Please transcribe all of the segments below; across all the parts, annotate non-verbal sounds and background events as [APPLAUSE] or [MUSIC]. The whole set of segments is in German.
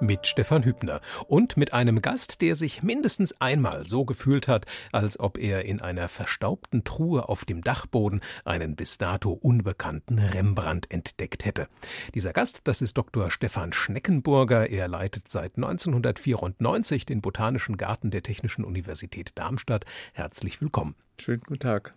mit Stefan Hübner und mit einem Gast, der sich mindestens einmal so gefühlt hat, als ob er in einer verstaubten Truhe auf dem Dachboden einen bis dato unbekannten Rembrandt entdeckt hätte. Dieser Gast, das ist Dr. Stefan Schneckenburger. Er leitet seit 1994 den Botanischen Garten der Technischen Universität Darmstadt. Herzlich willkommen. Schönen guten Tag.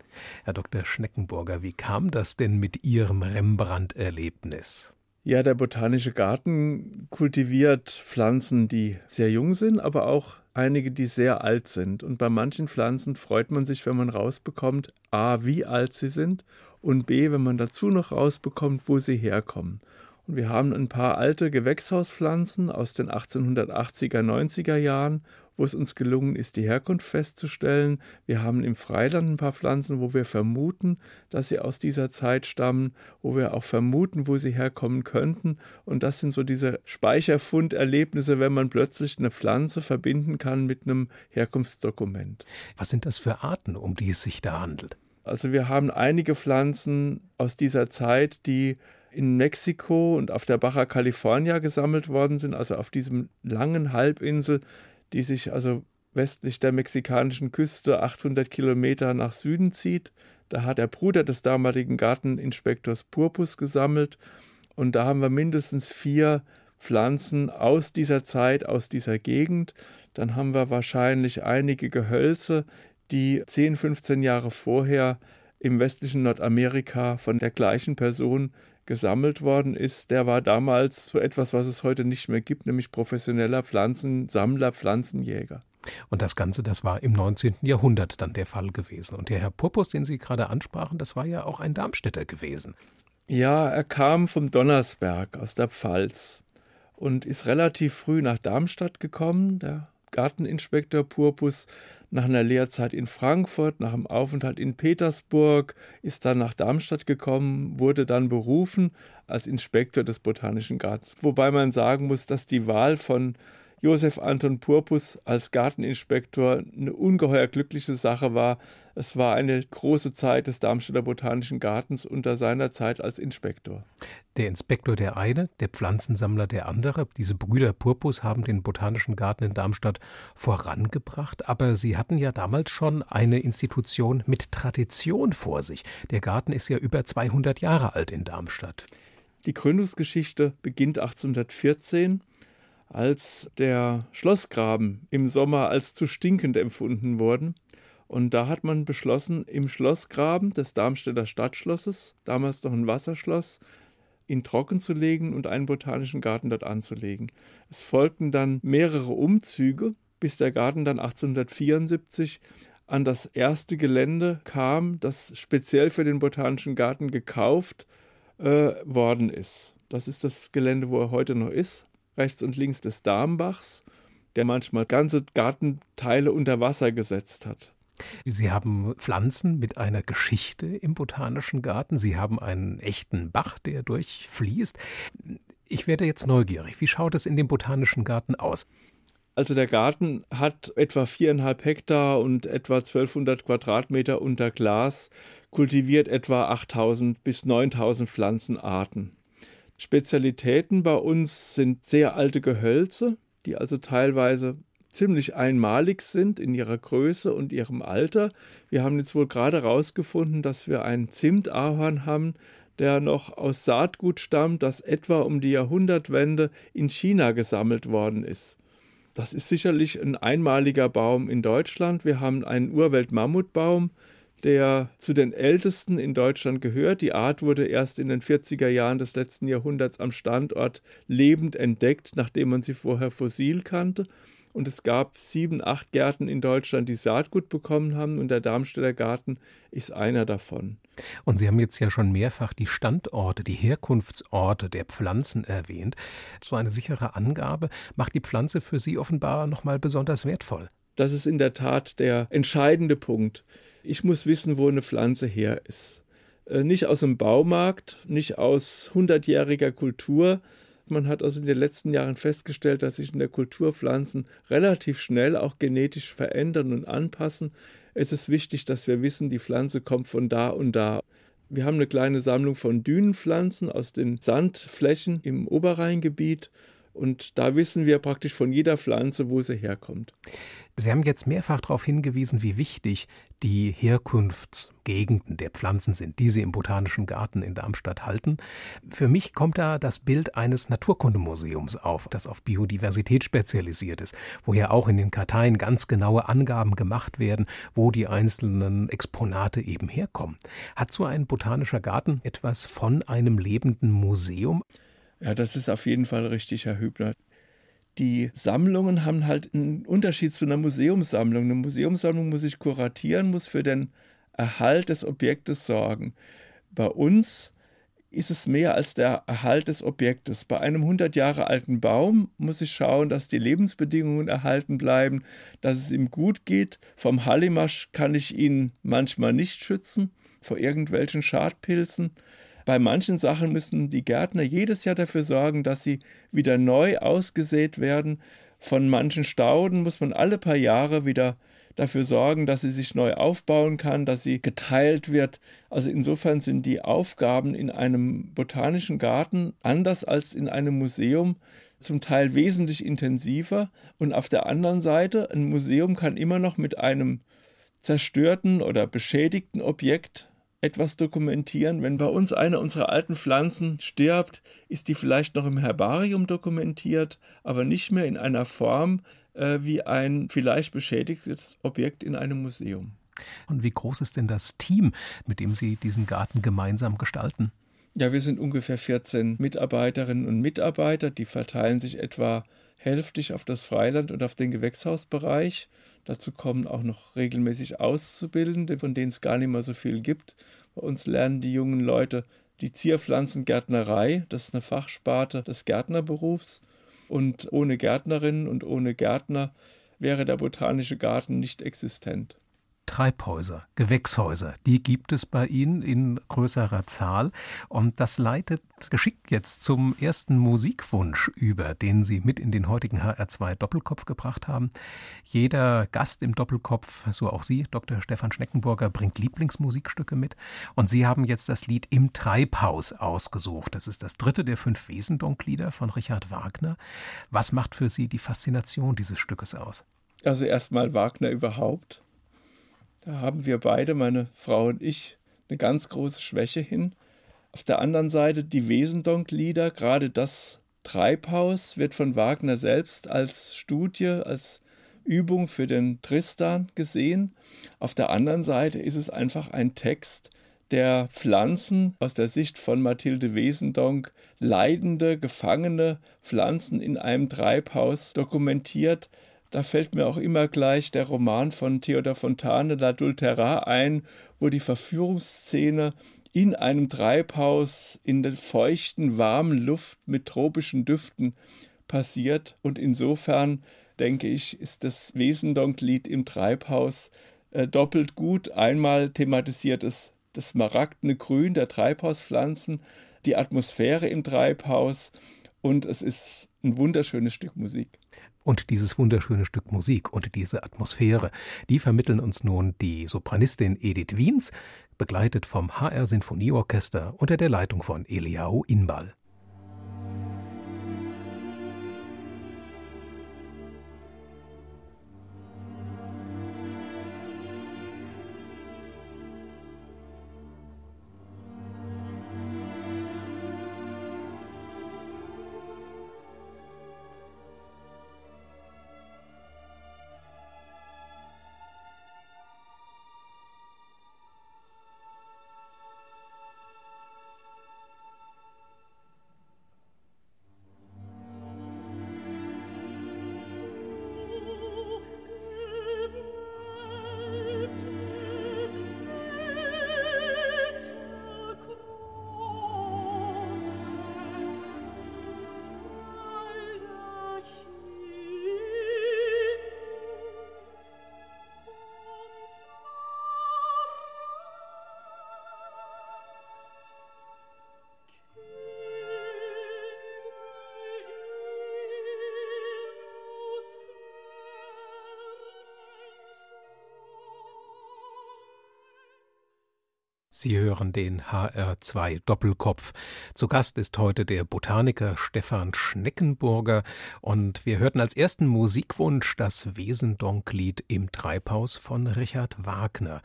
Herr Dr. Schneckenburger, wie kam das denn mit Ihrem Rembrandt-Erlebnis? Ja, der botanische Garten kultiviert Pflanzen, die sehr jung sind, aber auch einige, die sehr alt sind. Und bei manchen Pflanzen freut man sich, wenn man rausbekommt, a, wie alt sie sind und b, wenn man dazu noch rausbekommt, wo sie herkommen. Und wir haben ein paar alte Gewächshauspflanzen aus den 1880er, 90er Jahren wo es uns gelungen ist, die Herkunft festzustellen. Wir haben im Freiland ein paar Pflanzen, wo wir vermuten, dass sie aus dieser Zeit stammen, wo wir auch vermuten, wo sie herkommen könnten. Und das sind so diese Speicherfunderlebnisse, wenn man plötzlich eine Pflanze verbinden kann mit einem Herkunftsdokument. Was sind das für Arten, um die es sich da handelt? Also wir haben einige Pflanzen aus dieser Zeit, die in Mexiko und auf der Baja California gesammelt worden sind, also auf diesem langen Halbinsel die sich also westlich der mexikanischen Küste 800 Kilometer nach Süden zieht. Da hat der Bruder des damaligen Garteninspektors Purpus gesammelt und da haben wir mindestens vier Pflanzen aus dieser Zeit, aus dieser Gegend. Dann haben wir wahrscheinlich einige Gehölze, die 10, 15 Jahre vorher im westlichen Nordamerika von der gleichen Person gesammelt worden ist, der war damals so etwas, was es heute nicht mehr gibt, nämlich professioneller Pflanzensammler, Pflanzenjäger. Und das Ganze, das war im 19. Jahrhundert dann der Fall gewesen. Und der Herr Purpus, den Sie gerade ansprachen, das war ja auch ein Darmstädter gewesen. Ja, er kam vom Donnersberg aus der Pfalz und ist relativ früh nach Darmstadt gekommen. Der Garteninspektor Purpus nach einer Lehrzeit in Frankfurt, nach einem Aufenthalt in Petersburg, ist dann nach Darmstadt gekommen, wurde dann berufen als Inspektor des Botanischen Gartens. Wobei man sagen muss, dass die Wahl von Josef Anton Purpus als Garteninspektor eine ungeheuer glückliche Sache war. Es war eine große Zeit des Darmstädter Botanischen Gartens unter seiner Zeit als Inspektor. Der Inspektor der eine, der Pflanzensammler der andere. Diese Brüder Purpus haben den Botanischen Garten in Darmstadt vorangebracht, aber sie hatten ja damals schon eine Institution mit Tradition vor sich. Der Garten ist ja über 200 Jahre alt in Darmstadt. Die Gründungsgeschichte beginnt 1814 als der Schlossgraben im Sommer als zu stinkend empfunden worden. Und da hat man beschlossen, im Schlossgraben des Darmstädter Stadtschlosses, damals noch ein Wasserschloss, ihn trocken zu legen und einen botanischen Garten dort anzulegen. Es folgten dann mehrere Umzüge, bis der Garten dann 1874 an das erste Gelände kam, das speziell für den botanischen Garten gekauft äh, worden ist. Das ist das Gelände, wo er heute noch ist rechts und links des Darmbachs, der manchmal ganze Gartenteile unter Wasser gesetzt hat. Sie haben Pflanzen mit einer Geschichte im botanischen Garten. Sie haben einen echten Bach, der durchfließt. Ich werde jetzt neugierig. Wie schaut es in dem botanischen Garten aus? Also der Garten hat etwa viereinhalb Hektar und etwa 1200 Quadratmeter unter Glas, kultiviert etwa 8000 bis 9000 Pflanzenarten. Spezialitäten bei uns sind sehr alte Gehölze, die also teilweise ziemlich einmalig sind in ihrer Größe und ihrem Alter. Wir haben jetzt wohl gerade herausgefunden, dass wir einen Zimtahorn haben, der noch aus Saatgut stammt, das etwa um die Jahrhundertwende in China gesammelt worden ist. Das ist sicherlich ein einmaliger Baum in Deutschland. Wir haben einen Urwelt-Mammutbaum, der zu den ältesten in Deutschland gehört. Die Art wurde erst in den 40er Jahren des letzten Jahrhunderts am Standort lebend entdeckt, nachdem man sie vorher fossil kannte. Und es gab sieben, acht Gärten in Deutschland, die Saatgut bekommen haben, und der Darmstädter Garten ist einer davon. Und Sie haben jetzt ja schon mehrfach die Standorte, die Herkunftsorte der Pflanzen erwähnt. So eine sichere Angabe macht die Pflanze für Sie offenbar nochmal besonders wertvoll. Das ist in der Tat der entscheidende Punkt. Ich muss wissen, wo eine Pflanze her ist. Äh, nicht aus dem Baumarkt, nicht aus hundertjähriger Kultur. Man hat also in den letzten Jahren festgestellt, dass sich in der Kultur Pflanzen relativ schnell auch genetisch verändern und anpassen. Es ist wichtig, dass wir wissen, die Pflanze kommt von da und da. Wir haben eine kleine Sammlung von Dünenpflanzen aus den Sandflächen im Oberrheingebiet und da wissen wir praktisch von jeder Pflanze, wo sie herkommt. Sie haben jetzt mehrfach darauf hingewiesen, wie wichtig die Herkunftsgegenden der Pflanzen sind, die Sie im Botanischen Garten in Darmstadt halten. Für mich kommt da das Bild eines Naturkundemuseums auf, das auf Biodiversität spezialisiert ist, wo ja auch in den Karteien ganz genaue Angaben gemacht werden, wo die einzelnen Exponate eben herkommen. Hat so ein botanischer Garten etwas von einem lebenden Museum? Ja, das ist auf jeden Fall richtig, Herr Hübner. Die Sammlungen haben halt einen Unterschied zu einer Museumssammlung. Eine Museumssammlung muss sich kuratieren, muss für den Erhalt des Objektes sorgen. Bei uns ist es mehr als der Erhalt des Objektes. Bei einem 100 Jahre alten Baum muss ich schauen, dass die Lebensbedingungen erhalten bleiben, dass es ihm gut geht. Vom Hallimasch kann ich ihn manchmal nicht schützen vor irgendwelchen Schadpilzen. Bei manchen Sachen müssen die Gärtner jedes Jahr dafür sorgen, dass sie wieder neu ausgesät werden. Von manchen Stauden muss man alle paar Jahre wieder dafür sorgen, dass sie sich neu aufbauen kann, dass sie geteilt wird. Also insofern sind die Aufgaben in einem botanischen Garten anders als in einem Museum zum Teil wesentlich intensiver. Und auf der anderen Seite, ein Museum kann immer noch mit einem zerstörten oder beschädigten Objekt etwas dokumentieren. Wenn bei uns eine unserer alten Pflanzen stirbt, ist die vielleicht noch im Herbarium dokumentiert, aber nicht mehr in einer Form äh, wie ein vielleicht beschädigtes Objekt in einem Museum. Und wie groß ist denn das Team, mit dem Sie diesen Garten gemeinsam gestalten? Ja, wir sind ungefähr 14 Mitarbeiterinnen und Mitarbeiter, die verteilen sich etwa hälftig auf das Freiland und auf den Gewächshausbereich. Dazu kommen auch noch regelmäßig Auszubildende, von denen es gar nicht mehr so viel gibt. Bei uns lernen die jungen Leute die Zierpflanzengärtnerei, das ist eine Fachsparte des Gärtnerberufs. Und ohne Gärtnerinnen und ohne Gärtner wäre der botanische Garten nicht existent. Treibhäuser, Gewächshäuser, die gibt es bei Ihnen in größerer Zahl. Und das leitet geschickt jetzt zum ersten Musikwunsch über, den Sie mit in den heutigen HR2 Doppelkopf gebracht haben. Jeder Gast im Doppelkopf, so auch Sie, Dr. Stefan Schneckenburger, bringt Lieblingsmusikstücke mit. Und Sie haben jetzt das Lied Im Treibhaus ausgesucht. Das ist das dritte der fünf Wesendonk-Lieder von Richard Wagner. Was macht für Sie die Faszination dieses Stückes aus? Also erstmal Wagner überhaupt da haben wir beide, meine Frau und ich, eine ganz große Schwäche hin. Auf der anderen Seite die Wesendonck-Lieder, gerade das Treibhaus wird von Wagner selbst als Studie, als Übung für den Tristan gesehen. Auf der anderen Seite ist es einfach ein Text, der Pflanzen aus der Sicht von Mathilde Wesendonck, leidende, gefangene Pflanzen in einem Treibhaus dokumentiert, da fällt mir auch immer gleich der Roman von Theodor Fontane, L'Adultera, ein, wo die Verführungsszene in einem Treibhaus in der feuchten, warmen Luft mit tropischen Düften passiert. Und insofern denke ich, ist das Wesendonck-Lied im Treibhaus äh, doppelt gut. Einmal thematisiert es das smaragdene Grün der Treibhauspflanzen, die Atmosphäre im Treibhaus und es ist ein wunderschönes Stück Musik. Und dieses wunderschöne Stück Musik und diese Atmosphäre, die vermitteln uns nun die Sopranistin Edith Wiens, begleitet vom HR Sinfonieorchester unter der Leitung von Eliao Inbal. Sie hören den HR2 Doppelkopf. Zu Gast ist heute der Botaniker Stefan Schneckenburger und wir hörten als ersten Musikwunsch das Wesendonk-Lied im Treibhaus von Richard Wagner.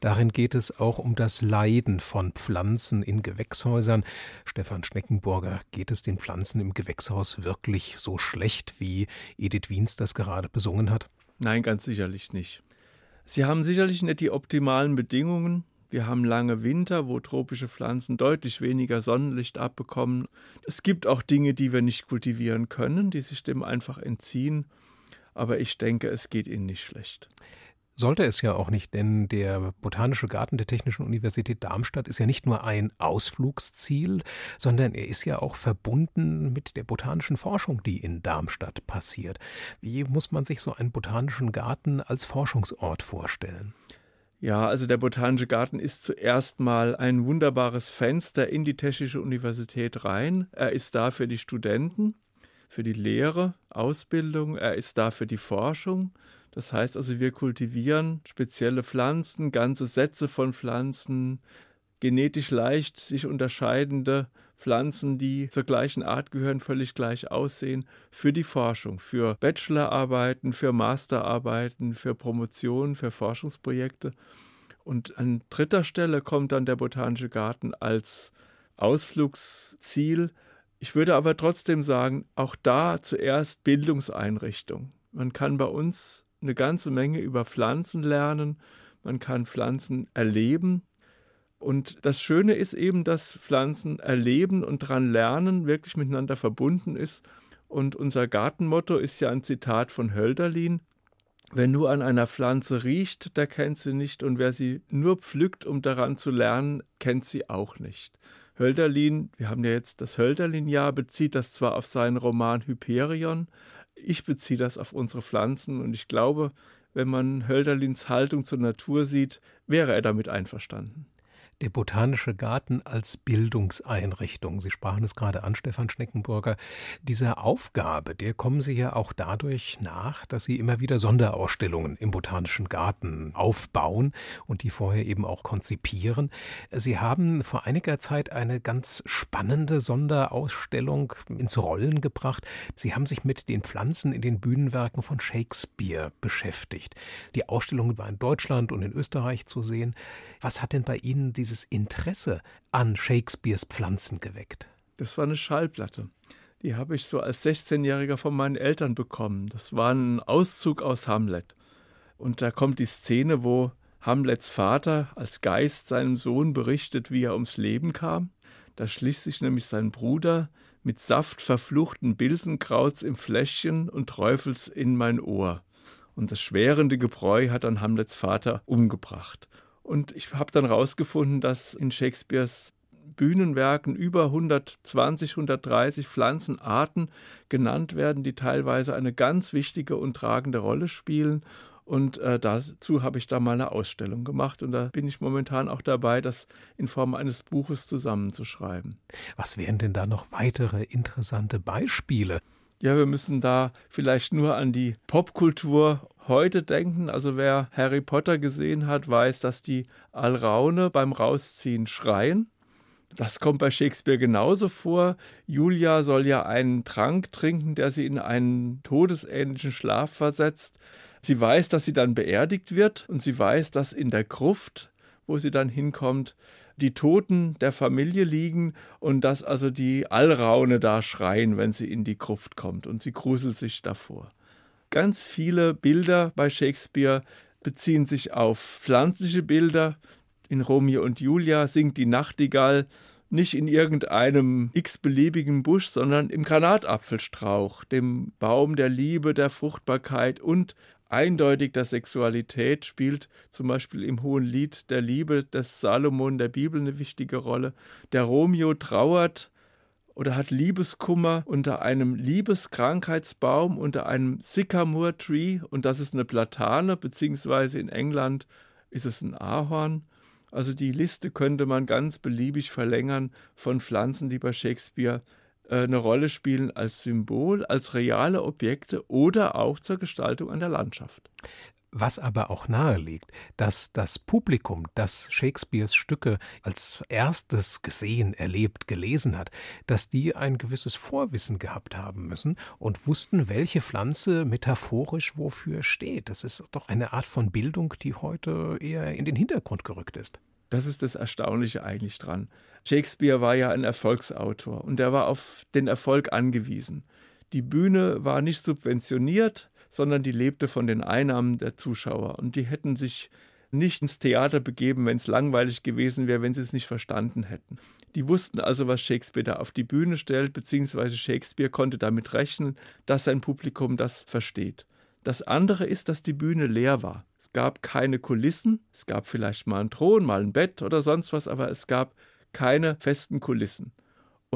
Darin geht es auch um das Leiden von Pflanzen in Gewächshäusern. Stefan Schneckenburger, geht es den Pflanzen im Gewächshaus wirklich so schlecht, wie Edith Wiens das gerade besungen hat? Nein, ganz sicherlich nicht. Sie haben sicherlich nicht die optimalen Bedingungen. Wir haben lange Winter, wo tropische Pflanzen deutlich weniger Sonnenlicht abbekommen. Es gibt auch Dinge, die wir nicht kultivieren können, die sich dem einfach entziehen. Aber ich denke, es geht ihnen nicht schlecht. Sollte es ja auch nicht, denn der Botanische Garten der Technischen Universität Darmstadt ist ja nicht nur ein Ausflugsziel, sondern er ist ja auch verbunden mit der botanischen Forschung, die in Darmstadt passiert. Wie muss man sich so einen botanischen Garten als Forschungsort vorstellen? Ja, also der Botanische Garten ist zuerst mal ein wunderbares Fenster in die Technische Universität rein. Er ist da für die Studenten, für die Lehre, Ausbildung, er ist da für die Forschung das heißt also, wir kultivieren spezielle Pflanzen, ganze Sätze von Pflanzen, genetisch leicht sich unterscheidende Pflanzen, die zur gleichen Art gehören, völlig gleich aussehen, für die Forschung, für Bachelorarbeiten, für Masterarbeiten, für Promotionen, für Forschungsprojekte. Und an dritter Stelle kommt dann der Botanische Garten als Ausflugsziel. Ich würde aber trotzdem sagen, auch da zuerst Bildungseinrichtung. Man kann bei uns eine ganze Menge über Pflanzen lernen, man kann Pflanzen erleben. Und das Schöne ist eben, dass Pflanzen erleben und dran lernen wirklich miteinander verbunden ist. Und unser Gartenmotto ist ja ein Zitat von Hölderlin. Wer nur an einer Pflanze riecht, der kennt sie nicht, und wer sie nur pflückt, um daran zu lernen, kennt sie auch nicht. Hölderlin, wir haben ja jetzt das Hölderlin-Jahr, bezieht das zwar auf seinen Roman Hyperion, ich beziehe das auf unsere Pflanzen und ich glaube, wenn man Hölderlins Haltung zur Natur sieht, wäre er damit einverstanden der Botanische Garten als Bildungseinrichtung. Sie sprachen es gerade an, Stefan Schneckenburger. Dieser Aufgabe, der kommen Sie ja auch dadurch nach, dass Sie immer wieder Sonderausstellungen im Botanischen Garten aufbauen und die vorher eben auch konzipieren. Sie haben vor einiger Zeit eine ganz spannende Sonderausstellung ins Rollen gebracht. Sie haben sich mit den Pflanzen in den Bühnenwerken von Shakespeare beschäftigt. Die Ausstellung war in Deutschland und in Österreich zu sehen. Was hat denn bei Ihnen die dieses Interesse an Shakespeares Pflanzen geweckt? Das war eine Schallplatte. Die habe ich so als 16-Jähriger von meinen Eltern bekommen. Das war ein Auszug aus Hamlet. Und da kommt die Szene, wo Hamlets Vater als Geist seinem Sohn berichtet, wie er ums Leben kam. Da schließt sich nämlich sein Bruder mit Saft verfluchten Bilsenkrauts im Fläschchen und träufelt's in mein Ohr. Und das schwerende Gebräu hat dann Hamlets Vater umgebracht. Und ich habe dann herausgefunden, dass in Shakespeares Bühnenwerken über 120, 130 Pflanzenarten genannt werden, die teilweise eine ganz wichtige und tragende Rolle spielen. Und äh, dazu habe ich da mal eine Ausstellung gemacht und da bin ich momentan auch dabei, das in Form eines Buches zusammenzuschreiben. Was wären denn da noch weitere interessante Beispiele? Ja, wir müssen da vielleicht nur an die Popkultur heute denken. Also wer Harry Potter gesehen hat, weiß, dass die Alraune beim Rausziehen schreien. Das kommt bei Shakespeare genauso vor. Julia soll ja einen Trank trinken, der sie in einen todesähnlichen Schlaf versetzt. Sie weiß, dass sie dann beerdigt wird und sie weiß, dass in der Gruft, wo sie dann hinkommt, die Toten der Familie liegen und dass also die Alraune da schreien, wenn sie in die Gruft kommt und sie gruselt sich davor. Ganz viele Bilder bei Shakespeare beziehen sich auf pflanzliche Bilder. In Romeo und Julia singt die Nachtigall nicht in irgendeinem x-beliebigen Busch, sondern im Granatapfelstrauch, dem Baum der Liebe, der Fruchtbarkeit und eindeutig der Sexualität spielt zum Beispiel im Hohen Lied der Liebe des Salomon der Bibel eine wichtige Rolle. Der Romeo trauert oder hat Liebeskummer unter einem Liebeskrankheitsbaum, unter einem Sycamore Tree und das ist eine Platane, beziehungsweise in England ist es ein Ahorn. Also die Liste könnte man ganz beliebig verlängern von Pflanzen, die bei Shakespeare äh, eine Rolle spielen als Symbol, als reale Objekte oder auch zur Gestaltung an der Landschaft. Was aber auch naheliegt, dass das Publikum, das Shakespeares Stücke als erstes gesehen, erlebt, gelesen hat, dass die ein gewisses Vorwissen gehabt haben müssen und wussten, welche Pflanze metaphorisch wofür steht. Das ist doch eine Art von Bildung, die heute eher in den Hintergrund gerückt ist. Das ist das Erstaunliche eigentlich dran. Shakespeare war ja ein Erfolgsautor und er war auf den Erfolg angewiesen. Die Bühne war nicht subventioniert, sondern die lebte von den Einnahmen der Zuschauer. Und die hätten sich nicht ins Theater begeben, wenn es langweilig gewesen wäre, wenn sie es nicht verstanden hätten. Die wussten also, was Shakespeare da auf die Bühne stellt, beziehungsweise Shakespeare konnte damit rechnen, dass sein Publikum das versteht. Das andere ist, dass die Bühne leer war. Es gab keine Kulissen, es gab vielleicht mal einen Thron, mal ein Bett oder sonst was, aber es gab keine festen Kulissen.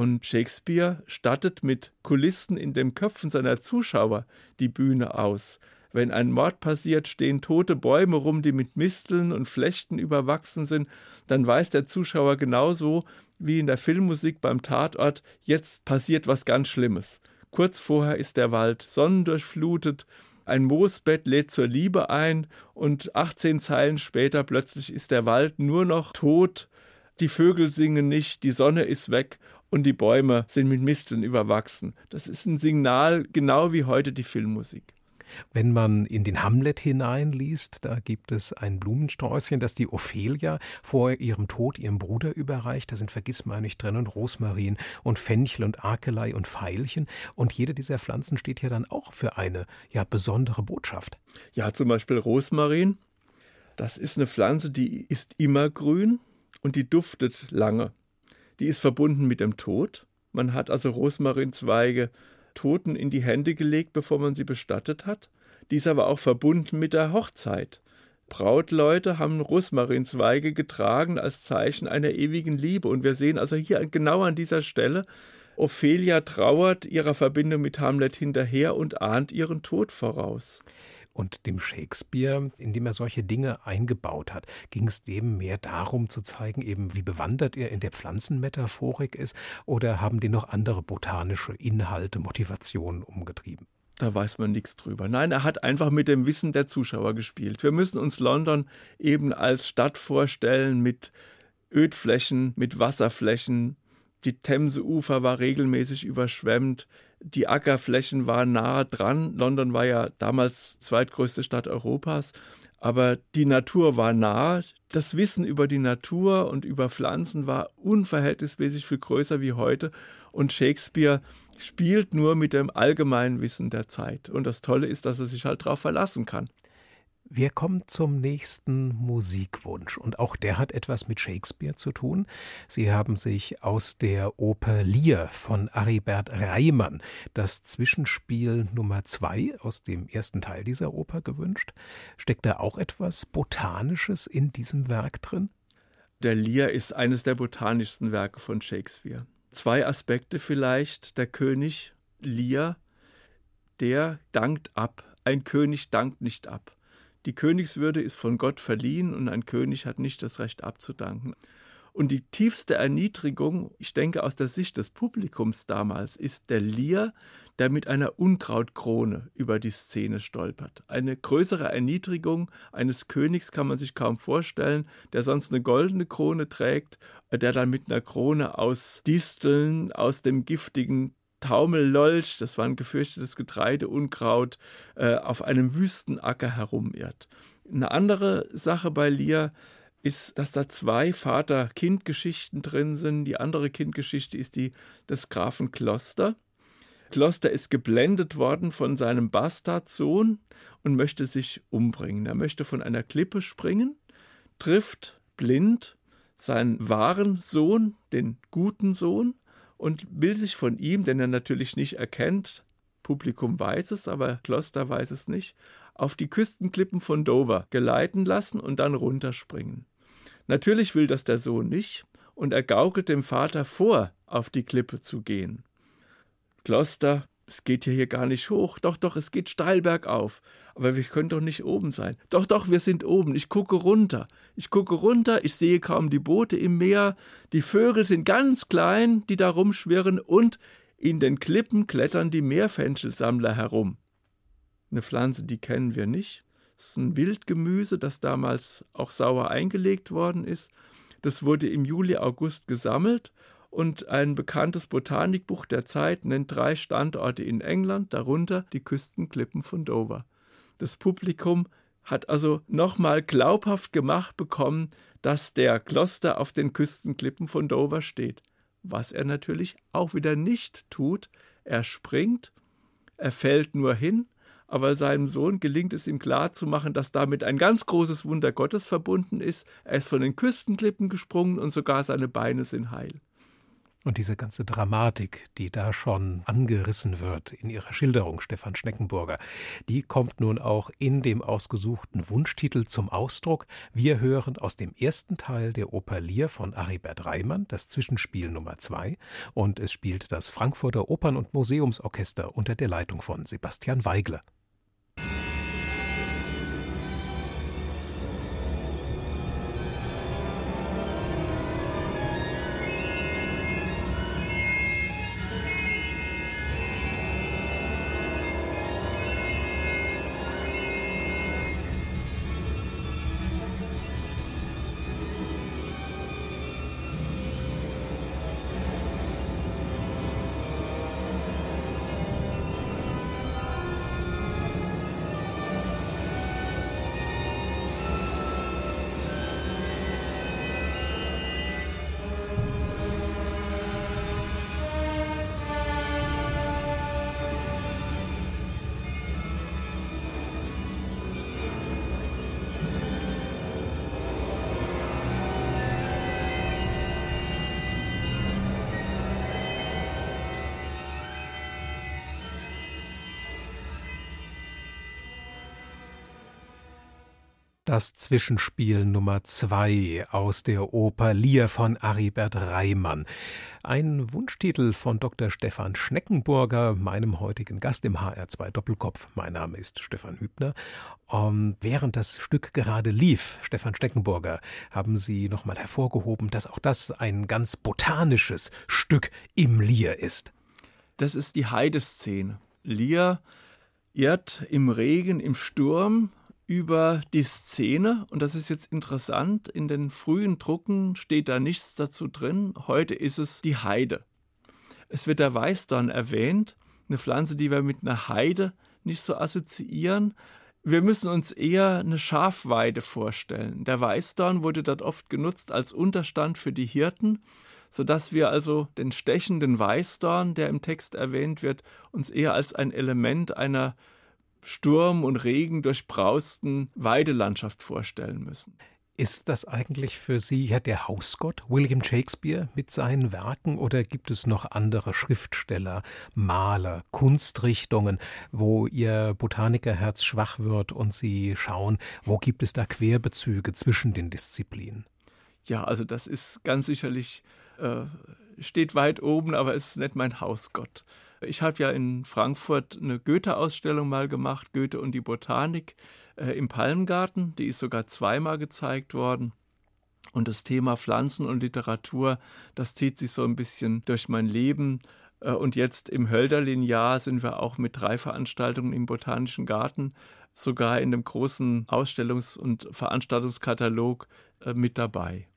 Und Shakespeare stattet mit Kulissen in den Köpfen seiner Zuschauer die Bühne aus. Wenn ein Mord passiert, stehen tote Bäume rum, die mit Misteln und Flechten überwachsen sind, dann weiß der Zuschauer genauso wie in der Filmmusik beim Tatort, jetzt passiert was ganz Schlimmes. Kurz vorher ist der Wald sonnendurchflutet, ein Moosbett lädt zur Liebe ein und 18 Zeilen später plötzlich ist der Wald nur noch tot, die Vögel singen nicht, die Sonne ist weg und die Bäume sind mit Misteln überwachsen. Das ist ein Signal, genau wie heute die Filmmusik. Wenn man in den Hamlet hineinliest, da gibt es ein Blumensträußchen, das die Ophelia vor ihrem Tod ihrem Bruder überreicht. Da sind Vergissmeinnicht drin und Rosmarin und Fenchel und Akelei und Veilchen. Und jede dieser Pflanzen steht ja dann auch für eine ja besondere Botschaft. Ja, zum Beispiel Rosmarin. Das ist eine Pflanze, die ist immer grün und die duftet lange die ist verbunden mit dem Tod. Man hat also Rosmarinzweige Toten in die Hände gelegt, bevor man sie bestattet hat. Die ist aber auch verbunden mit der Hochzeit. Brautleute haben Rosmarinzweige getragen als Zeichen einer ewigen Liebe. Und wir sehen also hier genau an dieser Stelle, Ophelia trauert ihrer Verbindung mit Hamlet hinterher und ahnt ihren Tod voraus. Und dem Shakespeare, indem er solche Dinge eingebaut hat, ging es dem mehr darum zu zeigen, eben wie bewandert er in der Pflanzenmetaphorik ist, oder haben die noch andere botanische Inhalte, Motivationen umgetrieben? Da weiß man nichts drüber. Nein, er hat einfach mit dem Wissen der Zuschauer gespielt. Wir müssen uns London eben als Stadt vorstellen mit Ödflächen, mit Wasserflächen. Die Themseufer war regelmäßig überschwemmt die Ackerflächen waren nahe dran. London war ja damals zweitgrößte Stadt Europas, aber die Natur war nah. Das Wissen über die Natur und über Pflanzen war unverhältnismäßig viel größer wie heute. Und Shakespeare spielt nur mit dem allgemeinen Wissen der Zeit. Und das Tolle ist, dass er sich halt darauf verlassen kann. Wir kommen zum nächsten Musikwunsch und auch der hat etwas mit Shakespeare zu tun. Sie haben sich aus der Oper Lear von Aribert Reimann das Zwischenspiel Nummer zwei aus dem ersten Teil dieser Oper gewünscht. Steckt da auch etwas Botanisches in diesem Werk drin? Der Lear ist eines der botanischsten Werke von Shakespeare. Zwei Aspekte vielleicht. Der König Lear, der dankt ab. Ein König dankt nicht ab. Die Königswürde ist von Gott verliehen und ein König hat nicht das Recht abzudanken. Und die tiefste Erniedrigung, ich denke aus der Sicht des Publikums damals, ist der Lier, der mit einer Unkrautkrone über die Szene stolpert. Eine größere Erniedrigung eines Königs kann man sich kaum vorstellen, der sonst eine goldene Krone trägt, der dann mit einer Krone aus Disteln, aus dem giftigen Taumellolch, das war ein gefürchtetes Getreideunkraut, äh, auf einem Wüstenacker herumirrt. Eine andere Sache bei Lear ist, dass da zwei Vater-Kind-Geschichten drin sind. Die andere Kindgeschichte ist die des Grafen Kloster. Kloster ist geblendet worden von seinem Bastardsohn und möchte sich umbringen. Er möchte von einer Klippe springen, trifft blind seinen wahren Sohn, den guten Sohn, und will sich von ihm, den er natürlich nicht erkennt, Publikum weiß es, aber Kloster weiß es nicht, auf die Küstenklippen von Dover geleiten lassen und dann runterspringen. Natürlich will das der Sohn nicht und er gaukelt dem Vater vor, auf die Klippe zu gehen. Kloster es geht hier gar nicht hoch. Doch, doch, es geht steil bergauf. Aber wir können doch nicht oben sein. Doch, doch, wir sind oben. Ich gucke runter. Ich gucke runter, ich sehe kaum die Boote im Meer. Die Vögel sind ganz klein, die da rumschwirren. Und in den Klippen klettern die Meerfenchelsammler herum. Eine Pflanze, die kennen wir nicht. Das ist ein Wildgemüse, das damals auch sauer eingelegt worden ist. Das wurde im Juli, August gesammelt und ein bekanntes Botanikbuch der Zeit nennt drei Standorte in England, darunter die Küstenklippen von Dover. Das Publikum hat also nochmal glaubhaft gemacht bekommen, dass der Kloster auf den Küstenklippen von Dover steht. Was er natürlich auch wieder nicht tut. Er springt, er fällt nur hin, aber seinem Sohn gelingt es ihm klarzumachen, dass damit ein ganz großes Wunder Gottes verbunden ist. Er ist von den Küstenklippen gesprungen und sogar seine Beine sind heil. Und diese ganze Dramatik, die da schon angerissen wird in ihrer Schilderung, Stefan Schneckenburger, die kommt nun auch in dem ausgesuchten Wunschtitel zum Ausdruck. Wir hören aus dem ersten Teil der Oper Lear von Aribert Reimann das Zwischenspiel Nummer zwei und es spielt das Frankfurter Opern- und Museumsorchester unter der Leitung von Sebastian Weigler. Das Zwischenspiel Nummer zwei aus der Oper Lear von Aribert Reimann. Ein Wunschtitel von Dr. Stefan Schneckenburger, meinem heutigen Gast im HR2 Doppelkopf. Mein Name ist Stefan Hübner. Um, während das Stück gerade lief, Stefan Schneckenburger, haben Sie nochmal hervorgehoben, dass auch das ein ganz botanisches Stück im Lear ist. Das ist die Heideszene. Lear irrt im Regen, im Sturm über die Szene. Und das ist jetzt interessant. In den frühen Drucken steht da nichts dazu drin. Heute ist es die Heide. Es wird der Weißdorn erwähnt. Eine Pflanze, die wir mit einer Heide nicht so assoziieren. Wir müssen uns eher eine Schafweide vorstellen. Der Weißdorn wurde dort oft genutzt als Unterstand für die Hirten, sodass wir also den stechenden Weißdorn, der im Text erwähnt wird, uns eher als ein Element einer Sturm und Regen durchbrausten Weidelandschaft vorstellen müssen. Ist das eigentlich für Sie ja der Hausgott William Shakespeare mit seinen Werken oder gibt es noch andere Schriftsteller, Maler, Kunstrichtungen, wo Ihr Botanikerherz schwach wird und Sie schauen, wo gibt es da Querbezüge zwischen den Disziplinen? Ja, also das ist ganz sicherlich, äh, steht weit oben, aber es ist nicht mein Hausgott. Ich habe ja in Frankfurt eine Goethe-Ausstellung mal gemacht, Goethe und die Botanik äh, im Palmgarten. Die ist sogar zweimal gezeigt worden. Und das Thema Pflanzen und Literatur, das zieht sich so ein bisschen durch mein Leben. Äh, und jetzt im Hölderlin-Jahr sind wir auch mit drei Veranstaltungen im Botanischen Garten, sogar in dem großen Ausstellungs- und Veranstaltungskatalog äh, mit dabei.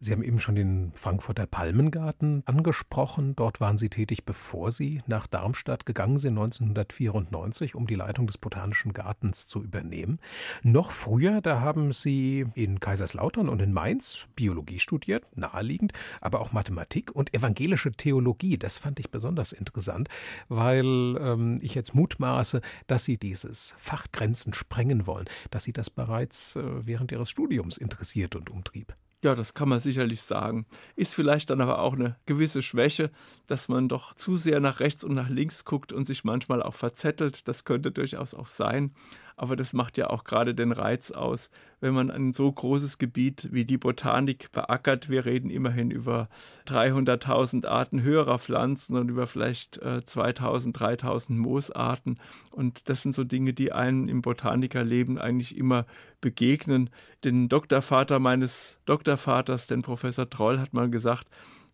Sie haben eben schon den Frankfurter Palmengarten angesprochen. Dort waren Sie tätig, bevor Sie nach Darmstadt gegangen sind, 1994, um die Leitung des Botanischen Gartens zu übernehmen. Noch früher, da haben Sie in Kaiserslautern und in Mainz Biologie studiert, naheliegend, aber auch Mathematik und evangelische Theologie. Das fand ich besonders interessant, weil ähm, ich jetzt mutmaße, dass Sie dieses Fachgrenzen sprengen wollen, dass Sie das bereits äh, während Ihres Studiums interessiert und umtrieb. Ja, das kann man sicherlich sagen. Ist vielleicht dann aber auch eine gewisse Schwäche, dass man doch zu sehr nach rechts und nach links guckt und sich manchmal auch verzettelt. Das könnte durchaus auch sein aber das macht ja auch gerade den Reiz aus, wenn man ein so großes Gebiet wie die Botanik beackert. Wir reden immerhin über 300.000 Arten höherer Pflanzen und über vielleicht äh, 2.000, 3.000 Moosarten. Und das sind so Dinge, die einem im Botanikerleben eigentlich immer begegnen. Den Doktorvater meines Doktorvaters, den Professor Troll, hat mal gesagt,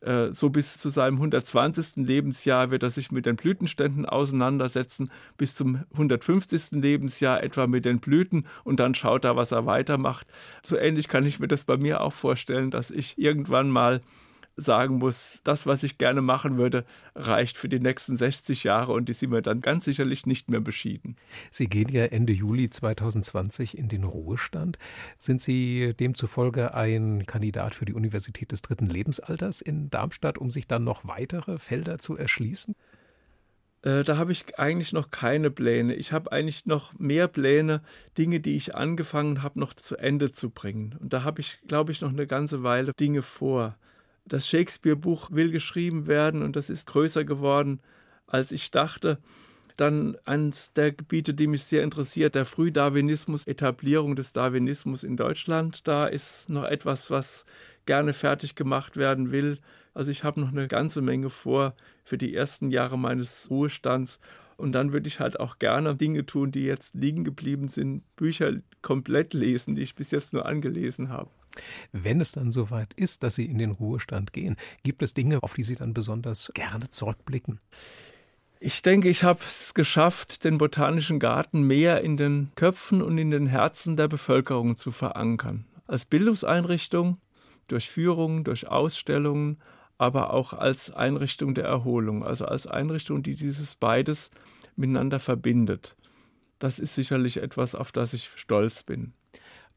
äh, so bis zu seinem 120. Lebensjahr wird er sich mit den Blütenständen auseinandersetzen, bis zum 150. Lebensjahr etwa mit den Blüten und dann schaut er, was er weitermacht. So ähnlich kann ich mir das bei mir auch vorstellen, dass ich irgendwann mal sagen muss, das, was ich gerne machen würde, reicht für die nächsten 60 Jahre und die sind mir dann ganz sicherlich nicht mehr beschieden. Sie gehen ja Ende Juli 2020 in den Ruhestand. Sind Sie demzufolge ein Kandidat für die Universität des dritten Lebensalters in Darmstadt, um sich dann noch weitere Felder zu erschließen? Äh, da habe ich eigentlich noch keine Pläne. Ich habe eigentlich noch mehr Pläne, Dinge, die ich angefangen habe, noch zu Ende zu bringen. Und da habe ich, glaube ich, noch eine ganze Weile Dinge vor das Shakespeare-Buch will geschrieben werden und das ist größer geworden, als ich dachte. Dann eines der Gebiete, die mich sehr interessiert, der Frühdarwinismus, Etablierung des Darwinismus in Deutschland. Da ist noch etwas, was gerne fertig gemacht werden will. Also ich habe noch eine ganze Menge vor für die ersten Jahre meines Ruhestands. Und dann würde ich halt auch gerne Dinge tun, die jetzt liegen geblieben sind, Bücher komplett lesen, die ich bis jetzt nur angelesen habe. Wenn es dann soweit ist, dass Sie in den Ruhestand gehen, gibt es Dinge, auf die Sie dann besonders gerne zurückblicken? Ich denke, ich habe es geschafft, den Botanischen Garten mehr in den Köpfen und in den Herzen der Bevölkerung zu verankern. Als Bildungseinrichtung, durch Führungen, durch Ausstellungen, aber auch als Einrichtung der Erholung, also als Einrichtung, die dieses beides miteinander verbindet. Das ist sicherlich etwas, auf das ich stolz bin.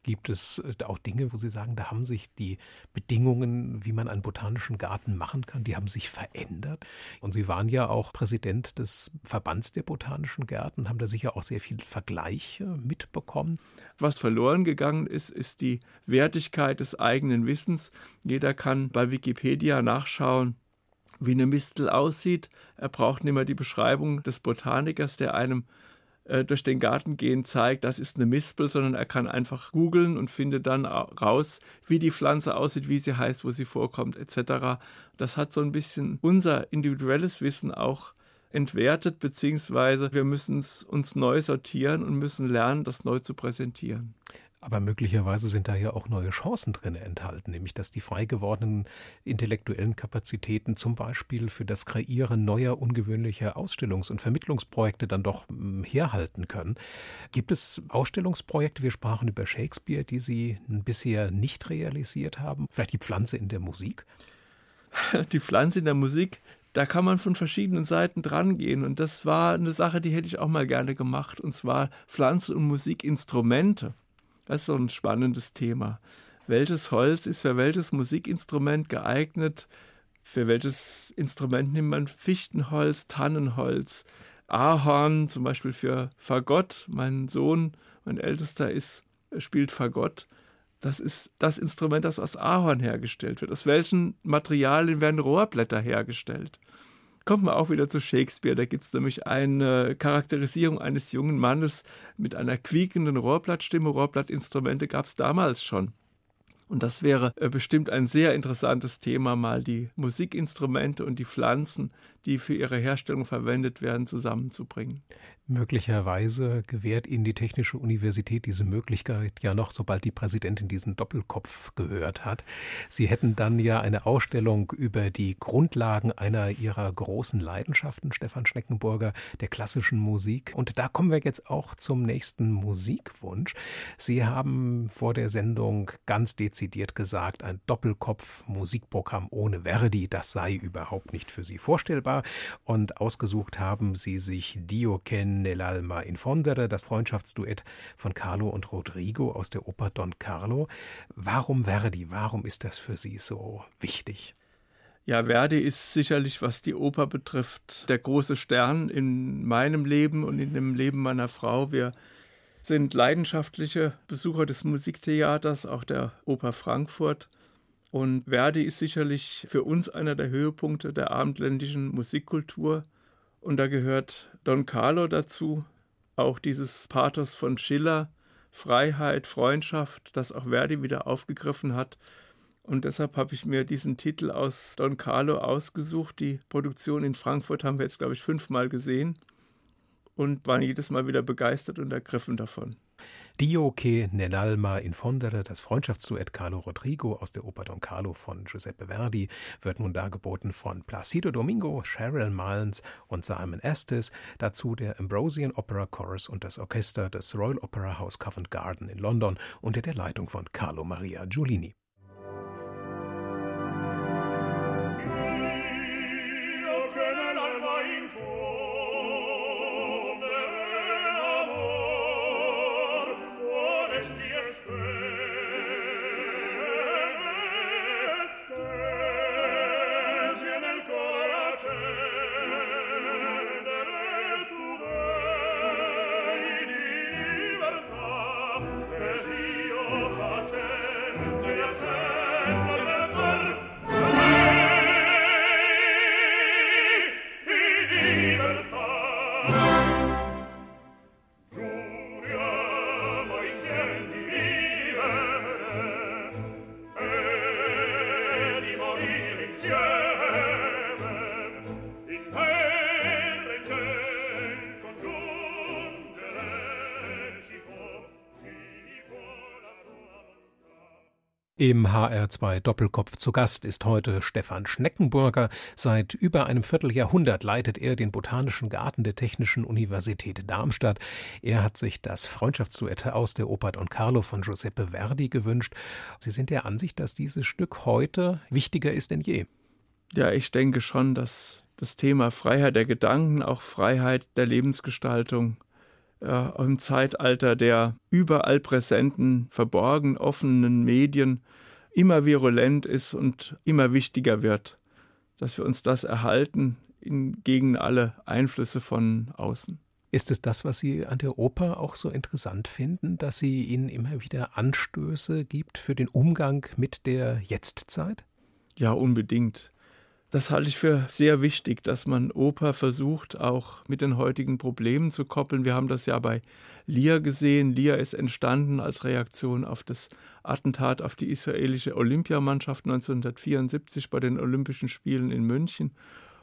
Gibt es äh, auch Dinge, wo Sie sagen, da haben sich die Bedingungen, wie man einen botanischen Garten machen kann, die haben sich verändert? Und Sie waren ja auch Präsident des Verbands der botanischen Gärten, haben da sicher auch sehr viel Vergleiche mitbekommen. Was verloren gegangen ist, ist die Wertigkeit des eigenen Wissens. Jeder kann bei Wikipedia nachschauen, wie eine Mistel aussieht. Er braucht nicht mehr die Beschreibung des Botanikers, der einem äh, durch den Garten gehen zeigt, das ist eine Mispel, sondern er kann einfach googeln und findet dann raus, wie die Pflanze aussieht, wie sie heißt, wo sie vorkommt, etc. Das hat so ein bisschen unser individuelles Wissen auch entwertet, beziehungsweise wir müssen uns neu sortieren und müssen lernen, das neu zu präsentieren. Aber möglicherweise sind da ja auch neue Chancen drin enthalten, nämlich dass die frei gewordenen intellektuellen Kapazitäten zum Beispiel für das Kreieren neuer, ungewöhnlicher Ausstellungs- und Vermittlungsprojekte dann doch hm, herhalten können. Gibt es Ausstellungsprojekte, wir sprachen über Shakespeare, die Sie bisher nicht realisiert haben? Vielleicht die Pflanze in der Musik? [LAUGHS] Die Pflanze in der Musik, da kann man von verschiedenen Seiten dran gehen. Und das war eine Sache, die hätte ich auch mal gerne gemacht. Und zwar Pflanze- und Musikinstrumente. Das ist so ein spannendes Thema. Welches Holz ist für welches Musikinstrument geeignet? Für welches Instrument nimmt man Fichtenholz, Tannenholz, Ahorn, zum Beispiel für Fagott. Mein Sohn, mein Ältester, ist, spielt Fagott. Das ist das Instrument, das aus Ahorn hergestellt wird. Aus welchen Materialien werden Rohrblätter hergestellt? Kommt man auch wieder zu Shakespeare. Da gibt es nämlich eine Charakterisierung eines jungen Mannes mit einer quiekenden Rohrblattstimme. Rohrblattinstrumente gab es damals schon. Und das wäre äh, bestimmt ein sehr interessantes Thema, mal die Musikinstrumente und die Pflanzen, die für ihre Herstellung verwendet werden, zusammenzubringen. Möglicherweise gewährt Ihnen die Technische Universität diese Möglichkeit ja noch, sobald die Präsidentin diesen Doppelkopf gehört hat. Sie hätten dann ja eine Ausstellung über die Grundlagen einer Ihrer großen Leidenschaften, Stefan Schneckenburger, der klassischen Musik. Und da kommen wir jetzt auch zum nächsten Musikwunsch. Sie haben vor der Sendung ganz dezidiert gesagt, ein Doppelkopf-Musikprogramm ohne Verdi, das sei überhaupt nicht für Sie vorstellbar. Und ausgesucht haben Sie sich Dioken Nell'alma in Fondere, das Freundschaftsduett von Carlo und Rodrigo aus der Oper Don Carlo. Warum Verdi? Warum ist das für Sie so wichtig? Ja, Verdi ist sicherlich, was die Oper betrifft, der große Stern in meinem Leben und in dem Leben meiner Frau. Wir sind leidenschaftliche Besucher des Musiktheaters, auch der Oper Frankfurt. Und Verdi ist sicherlich für uns einer der Höhepunkte der abendländischen Musikkultur. Und da gehört Don Carlo dazu, auch dieses Pathos von Schiller, Freiheit, Freundschaft, das auch Verdi wieder aufgegriffen hat. Und deshalb habe ich mir diesen Titel aus Don Carlo ausgesucht. Die Produktion in Frankfurt haben wir jetzt, glaube ich, fünfmal gesehen und waren jedes Mal wieder begeistert und ergriffen davon. Dio che nell'alma infondere, das Freundschaftsduett Carlo Rodrigo aus der Oper Don Carlo von Giuseppe Verdi, wird nun dargeboten von Placido Domingo, Cheryl Malins und Simon Estes, dazu der Ambrosian Opera Chorus und das Orchester des Royal Opera House Covent Garden in London unter der Leitung von Carlo Maria Giulini. Im HR2 Doppelkopf zu Gast ist heute Stefan Schneckenburger. Seit über einem Vierteljahrhundert leitet er den Botanischen Garten der Technischen Universität Darmstadt. Er hat sich das Freundschaftsduett aus der Oper Don Carlo von Giuseppe Verdi gewünscht. Sie sind der Ansicht, dass dieses Stück heute wichtiger ist denn je. Ja, ich denke schon, dass das Thema Freiheit der Gedanken, auch Freiheit der Lebensgestaltung ja, im Zeitalter der überall präsenten, verborgen offenen Medien immer virulent ist und immer wichtiger wird, dass wir uns das erhalten gegen alle Einflüsse von außen. Ist es das, was Sie an der Oper auch so interessant finden, dass sie Ihnen immer wieder Anstöße gibt für den Umgang mit der Jetztzeit? Ja, unbedingt. Das halte ich für sehr wichtig, dass man Oper versucht, auch mit den heutigen Problemen zu koppeln. Wir haben das ja bei Lear gesehen. Lear ist entstanden als Reaktion auf das Attentat auf die israelische Olympiamannschaft 1974 bei den Olympischen Spielen in München.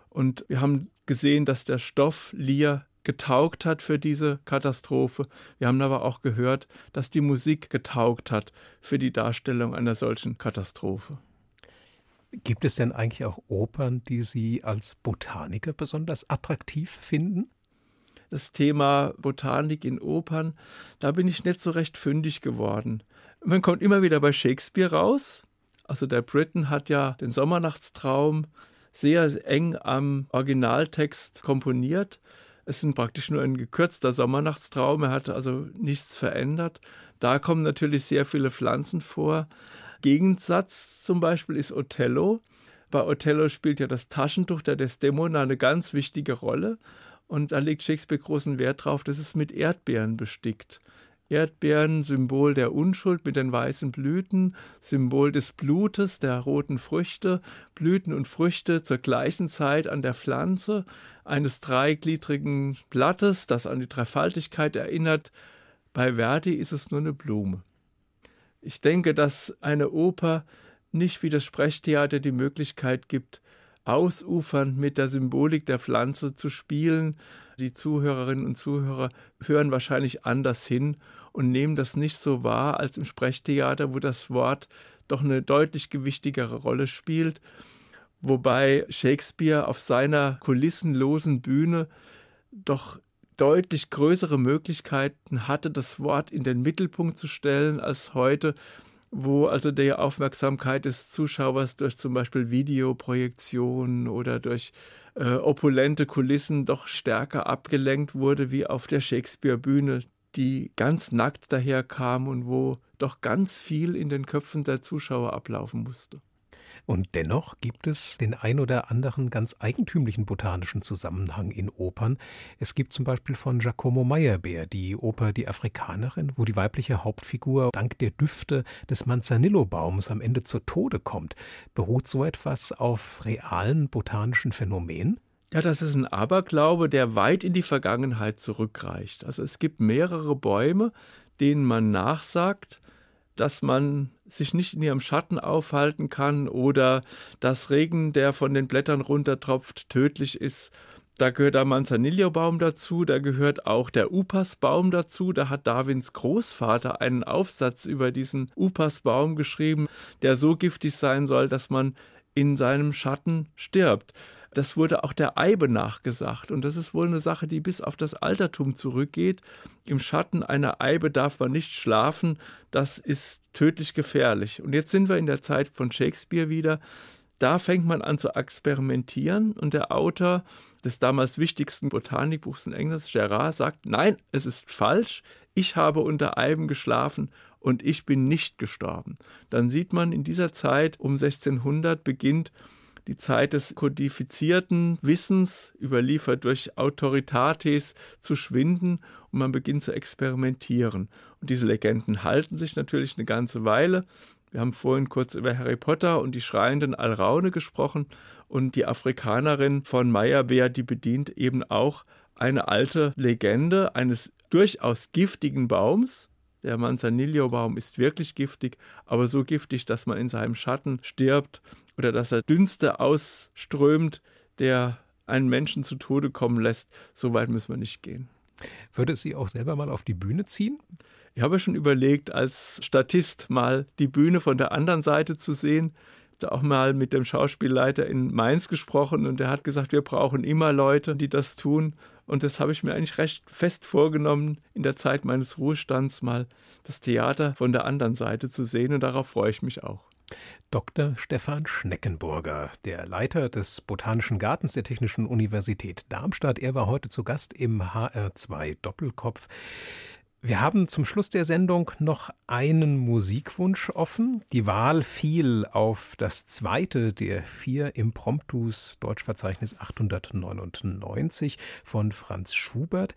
Und wir haben gesehen, dass der Stoff Lear getaugt hat für diese Katastrophe. Wir haben aber auch gehört, dass die Musik getaugt hat für die Darstellung einer solchen Katastrophe. Gibt es denn eigentlich auch Opern, die Sie als Botaniker besonders attraktiv finden? Das Thema Botanik in Opern, da bin ich nicht so recht fündig geworden. Man kommt immer wieder bei Shakespeare raus. Also der Britain hat ja den Sommernachtstraum sehr eng am Originaltext komponiert. Es ist praktisch nur ein gekürzter Sommernachtstraum. Er hat also nichts verändert. Da kommen natürlich sehr viele Pflanzen vor. Gegensatz zum Beispiel ist Othello. Bei Othello spielt ja das Taschentuch der Desdemona eine ganz wichtige Rolle. Und da legt Shakespeare großen Wert drauf, dass es mit Erdbeeren bestickt. Erdbeeren, Symbol der Unschuld mit den weißen Blüten, Symbol des Blutes, der roten Früchte, Blüten und Früchte zur gleichen Zeit an der Pflanze, eines dreigliedrigen Blattes, das an die Dreifaltigkeit erinnert. Bei Verdi ist es nur eine Blume. Ich denke, dass eine Oper nicht wie das Sprechtheater die Möglichkeit gibt, ausufernd mit der Symbolik der Pflanze zu spielen. Die Zuhörerinnen und Zuhörer hören wahrscheinlich anders hin und nehmen das nicht so wahr als im Sprechtheater, wo das Wort doch eine deutlich gewichtigere Rolle spielt. Wobei Shakespeare auf seiner kulissenlosen Bühne doch deutlich größere Möglichkeiten hatte, das Wort in den Mittelpunkt zu stellen als heute, wo also die Aufmerksamkeit des Zuschauers durch zum Beispiel Videoprojektionen oder durch äh, opulente Kulissen doch stärker abgelenkt wurde wie auf der Shakespeare-Bühne, die ganz nackt daherkam und wo doch ganz viel in den Köpfen der Zuschauer ablaufen musste. Und dennoch gibt es den ein oder anderen ganz eigentümlichen botanischen Zusammenhang in Opern. Es gibt zum Beispiel von Giacomo Meyerbeer die Oper Die Afrikanerin, wo die weibliche Hauptfigur dank der Düfte des Manzanillo-Baums am Ende zu Tode kommt. Beruht so etwas auf realen botanischen Phänomenen? Ja, das ist ein Aberglaube, der weit in die Vergangenheit zurückreicht. Also es gibt mehrere Bäume, denen man nachsagt, dass man sich nicht in ihrem Schatten aufhalten kann oder dass Regen, der von den Blättern runtertropft, tödlich ist. Da gehört der Manzanillo-Baum dazu, da gehört auch der Upas-Baum dazu. Da hat Darwins Großvater einen Aufsatz über diesen Upas-Baum geschrieben, der so giftig sein soll, dass man in seinem Schatten stirbt. Das wurde auch der Eibe nachgesagt. Und das ist wohl eine Sache, die bis auf das Altertum zurückgeht. Im Schatten einer Eibe darf man nicht schlafen. Das ist tödlich gefährlich. Und jetzt sind wir in der Zeit von Shakespeare wieder. Da fängt man an zu experimentieren und der Autor des damals wichtigsten Botanikbuchs in England, Gerard, sagt, nein, es ist falsch, ich habe unter Eiben geschlafen und ich bin nicht gestorben. Dann sieht man in dieser Zeit um 1600 beginnt die Zeit des kodifizierten Wissens, überliefert durch Autoritates, zu schwinden und man beginnt zu experimentieren. Und diese Legenden halten sich natürlich eine ganze Weile. Wir haben vorhin kurz über Harry Potter und die schreienden Alraune gesprochen und die Afrikanerin von Meyerbeer, die bedient eben auch eine alte Legende eines durchaus giftigen Baums. Der Manzanillo-Baum ist wirklich giftig, aber so giftig, dass man in seinem Schatten stirbt oder dass er Dünste ausströmt, der einen Menschen zu Tode kommen lässt. So weit müssen wir nicht gehen. Würde es Sie auch selber mal auf die Bühne ziehen? Ich habe schon überlegt, als Statist mal die Bühne von der anderen Seite zu sehen. Ich habe auch mal mit dem Schauspielleiter in Mainz gesprochen und der hat gesagt, wir brauchen immer Leute, die das tun. Und das habe ich mir eigentlich recht fest vorgenommen, in der Zeit meines Ruhestands mal das Theater von der anderen Seite zu sehen. Und darauf freue ich mich auch. Dr. Stefan Schneckenburger, der Leiter des Botanischen Gartens der Technischen Universität Darmstadt. Er war heute zu Gast im HR2 Doppelkopf. Wir haben zum Schluss der Sendung noch einen Musikwunsch offen. Die Wahl fiel auf das zweite der vier Impromptus Deutschverzeichnis 899 von Franz Schubert.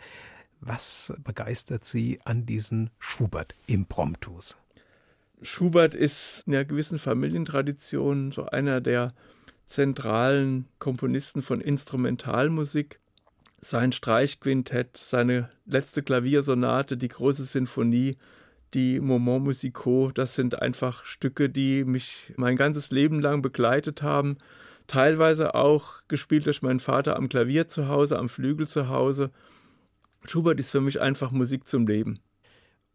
Was begeistert Sie an diesen Schubert-Impromptus? Schubert ist in einer gewissen Familientradition so einer der zentralen Komponisten von Instrumentalmusik. Sein Streichquintett, seine letzte Klaviersonate, die große Sinfonie, die Moment Musicaux, das sind einfach Stücke, die mich mein ganzes Leben lang begleitet haben. Teilweise auch gespielt durch meinen Vater am Klavier zu Hause, am Flügel zu Hause. Schubert ist für mich einfach Musik zum Leben.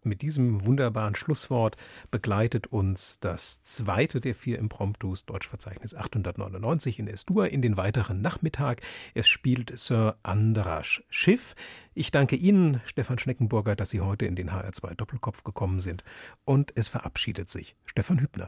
Mit diesem wunderbaren Schlusswort begleitet uns das zweite der vier Impromptus, Deutschverzeichnis 899 in Estur, in den weiteren Nachmittag. Es spielt Sir Andras Schiff. Ich danke Ihnen, Stefan Schneckenburger, dass Sie heute in den HR2 Doppelkopf gekommen sind. Und es verabschiedet sich Stefan Hübner.